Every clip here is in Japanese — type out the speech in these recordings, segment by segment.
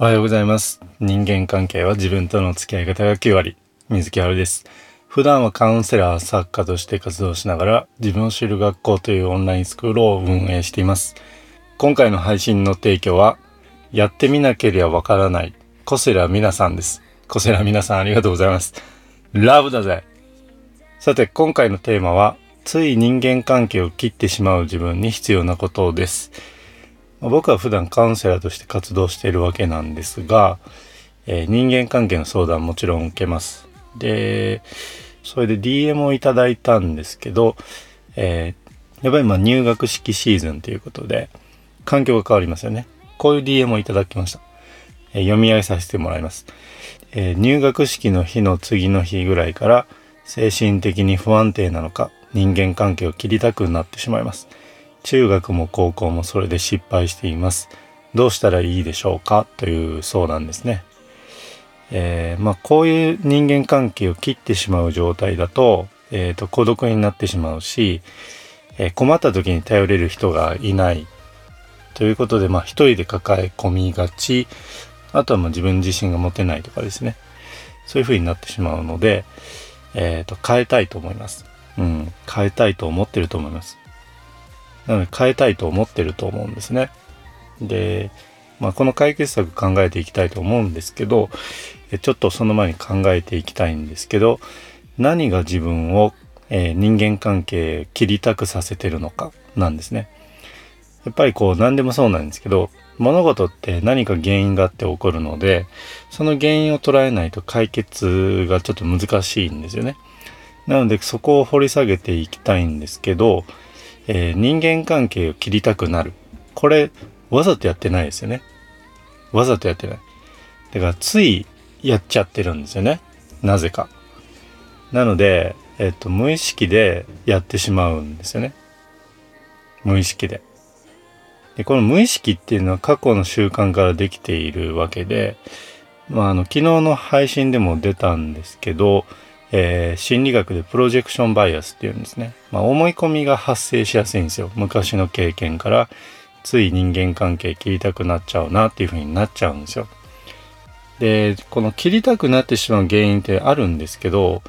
おはようございます。人間関係は自分との付き合い方が9割。水木春です。普段はカウンセラー、作家として活動しながら自分を知る学校というオンラインスクールを運営しています。今回の配信の提供は、やってみなければわからない、コセラ皆さんです。コセラ皆さんありがとうございます。ラブだぜさて、今回のテーマは、つい人間関係を切ってしまう自分に必要なことです。僕は普段カウンセラーとして活動しているわけなんですが、えー人間関係の相談もちろん受けます。で、それで DM をいただいたんですけど、えーやっぱりま入学式シーズンということで、環境が変わりますよね。こういう DM をいただきました。えー読み上げさせてもらいます。え入学式の日の次の日ぐらいから精神的に不安定なのか人間関係を切りたくなってしまいます。中学も高校もそれで失敗しています。どうしたらいいでしょうか？という相談ですね。えーまあこういう人間関係を切ってしまう状態だと,、えーと孤独になってしまうし、えー困った時に頼れる人がいないということで、まあ一人で抱え込みがち、あとはまあ自分自身が持てないとかですね。そういう風になってしまうので、えっ、と、変えたいと思います。うん。変えたいと思ってると思います。なので、変えたいと思ってると思うんですね。で、まあ、この解決策考えていきたいと思うんですけど、えちょっとその前に考えていきたいんですけど、何が自分を、えー人間関係切りたくさせてるのかなんですね。やっぱりこう何でもそうなんですけど物事って何か原因があって起こるのでその原因を捉えないと解決がちょっと難しいんですよね。なのでそこを掘り下げていきたいんですけど、えー人間関係を切りたくなる。これわざとやってないですよね。わざとやってない。だからついやっちゃってるんですよね。なぜか。なので、えっと、無意識でやってしまうんですよね。無意識で。で、この無意識っていうのは過去の習慣からできているわけで、まあ、あの、昨日の配信でも出たんですけど、えー心理学でプロジェクションバイアスっていうんですね。まあ、思い込みが発生しやすいんですよ。昔の経験から、つい人間関係切りたくなっちゃうなっていう風になっちゃうんですよ。で、この切りたくなってしまう原因ってあるんですけど、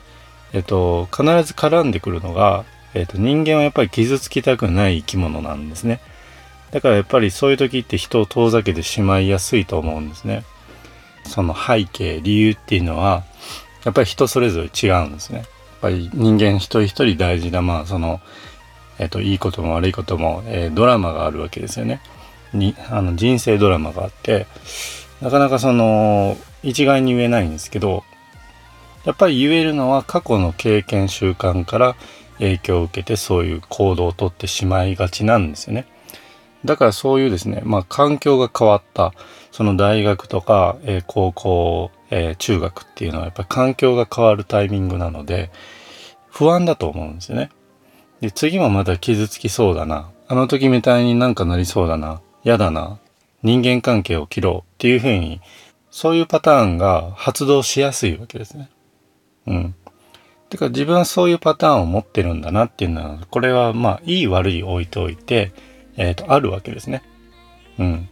えっと、必ず絡んでくるのが、えっと、人間はやっぱり傷つきたくない生き物なんですね。だからやっぱりそういう時って人を遠ざけてしまいやすいと思うんですね。その背景、理由っていうのは、やっぱり人それぞれ違うんですね。やっぱり人間一人一人大事な、まあその、えっと、いいことも悪いことも、えードラマがあるわけですよね。に、あの、人生ドラマがあって、なかなかその、一概に言えないんですけど、やっぱり言えるのは過去の経験習慣から影響を受けてそういう行動をとってしまいがちなんですよね。だからそういうですね、まあ環境が変わった、その大学とか、えー高校、えー中学っていうのはやっぱり環境が変わるタイミングなので、不安だと思うんですよね。で、次もまた傷つきそうだな。あの時みたいになんかなりそうだな。嫌だな。人間関係を切ろうっていうふうに、そういうパターンが発動しやすいわけですね。うん。てか自分はそういうパターンを持ってるんだなっていうのは、これはまあ、いい悪い置いておいて、えっ、と、あるわけですね。うん。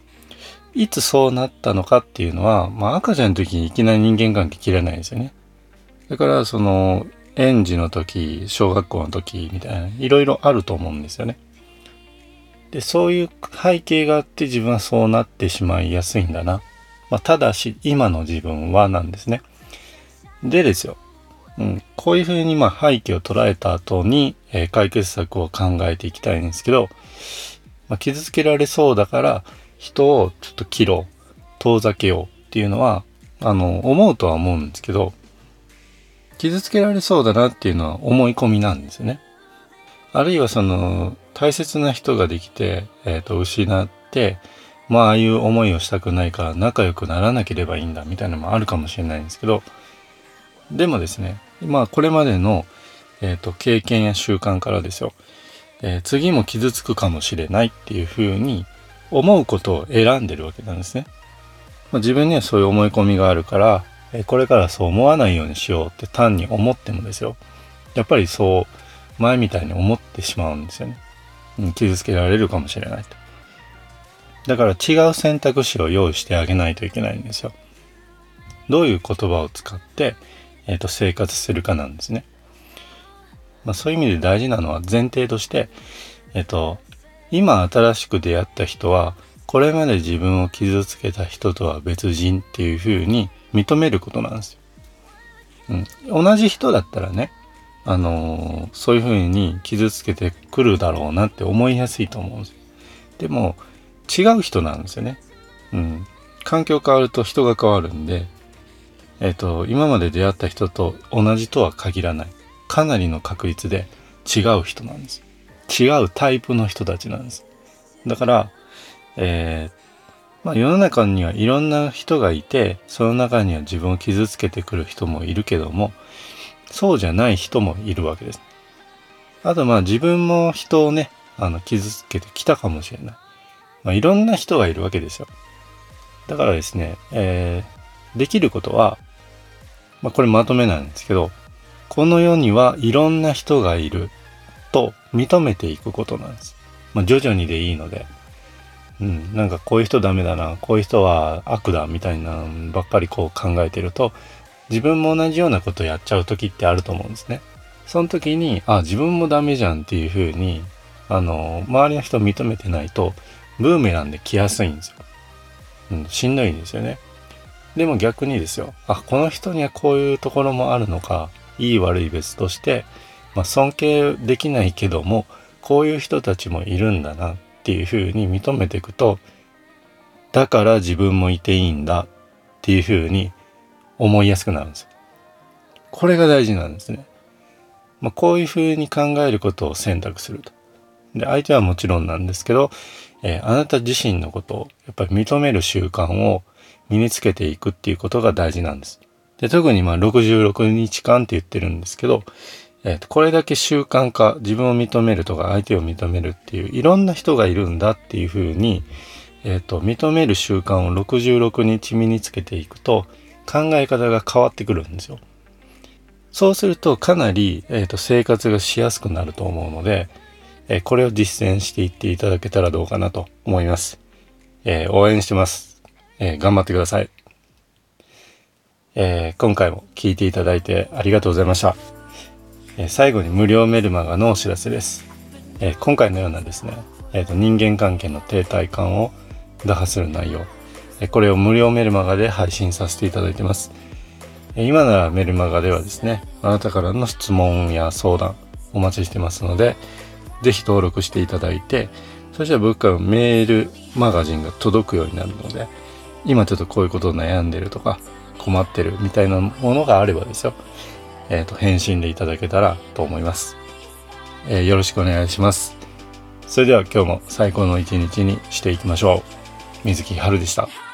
いつそうなったのかっていうのは、まあ、赤ちゃんの時にいきなり人間関係切れないですよね。だから、その、園児の時、小学校の時みたいな、いろいろあると思うんですよね。で、そういう背景があって自分はそうなってしまいやすいんだな。まあ、ただし、今の自分はなんですね。でですよ。うん、こういうふうにまあ背景を捉えた後に、えー解決策を考えていきたいんですけど、まあ、傷つけられそうだから人をちょっと切ろう遠ざけようっていうのはあの思うとは思うんですけど傷つけられそうだなっていうのは思い込みなんですよね。あるいはその大切な人ができて、えー、と失ってまあああいう思いをしたくないから仲良くならなければいいんだみたいなのもあるかもしれないんですけどでもですねまあこれまでの、えー、と経験や習慣からですよ、えー次も傷つくかもしれないっていうふうに思うことを選んでるわけなんですね。まあ、自分にはそういう思い込みがあるから、えこれからそう思わないようにしようって単に思ってもですよやっぱりそう前みたいに思ってしまうんですよね。うん傷つけられるかもしれないと。だから違う選択肢を用意してあげないといけないんですよ。どういう言葉を使って、えーと、生活するかなんですね。まあ、そういう意味で大事なのは前提として、えっ、ー、と、今新しく出会った人は、これまで自分を傷つけた人とは別人っていうふうに認めることなんですよ。うん、同じ人だったらね、あのー、そういうふうに傷つけてくるだろうなって思いやすいと思うんですよ。でも、違う人なんですよね。うん。環境変わると人が変わるんで、えっ、ー、と、今まで出会った人と同じとは限らない。かなりの確率で違う人なんです。違うタイプの人たちなんです。だから、えー、まあ、世の中にはいろんな人がいて、その中には自分を傷つけてくる人もいるけども、そうじゃない人もいるわけです。あとまあ自分も人をね、あの傷つけてきたかもしれない。まあ、いろんな人がいるわけですよ。だからですね、えー、できることは、まあ、これまとめなんですけど、この世にはいろんな人がいると認めていくことなんです。まあ、徐々にでいいので、うん、なんかこういう人ダメだな、こういう人は悪だみたいなばっかりこう考えてると、自分も同じようなことやっちゃう時ってあると思うんですね。その時に、あ、自分もダメじゃんっていう風に、あの、周りの人を認めてないと、ブーメランで来やすいんですよ。うん、しんどいんですよね。でも逆にですよ。あ、この人にはこういうところもあるのか、いい悪い別として、まあ、尊敬できないけども、こういう人たちもいるんだなっていうふうに認めていくと、だから自分もいていいんだっていうふうに思いやすくなるんですよ。これが大事なんですね。まあ、こういうふうに考えることを選択すると。で、相手はもちろんなんですけど、えー、あなた自身のことをやっぱり認める習慣を身につけていくっていうことが大事なんです。で、特にまあ66日間って言ってるんですけど、えー、とこれだけ習慣化、自分を認めるとか相手を認めるっていういろんな人がいるんだっていうふうに、えー、と認める習慣を66日身につけていくと考え方が変わってくるんですよ。そうするとかなり、えー、と生活がしやすくなると思うので、えこれを実践していっていただけたらどうかなと思います。えー、応援してます、えー、頑張ってください。え今回も聞いていただいてありがとうございました。え最後に無料メルマガのお知らせです。え今回のようなですね、えーと、人間関係の停滞感を打破する内容、えこれを無料メルマガで配信させていただいてます。え今ならメルマガではですね、あなたからの質問や相談お待ちしてますので、ぜひ登録していただいて、そしたら僕からメールマガジンが届くようになるので、今ちょっとこういうことを悩んでるとか、困ってるみたいなものがあればですよ、えっ、ー、と、返信でいただけたらと思います。えー、よろしくお願いします。それでは今日も最高の一日にしていきましょう。水木春でした。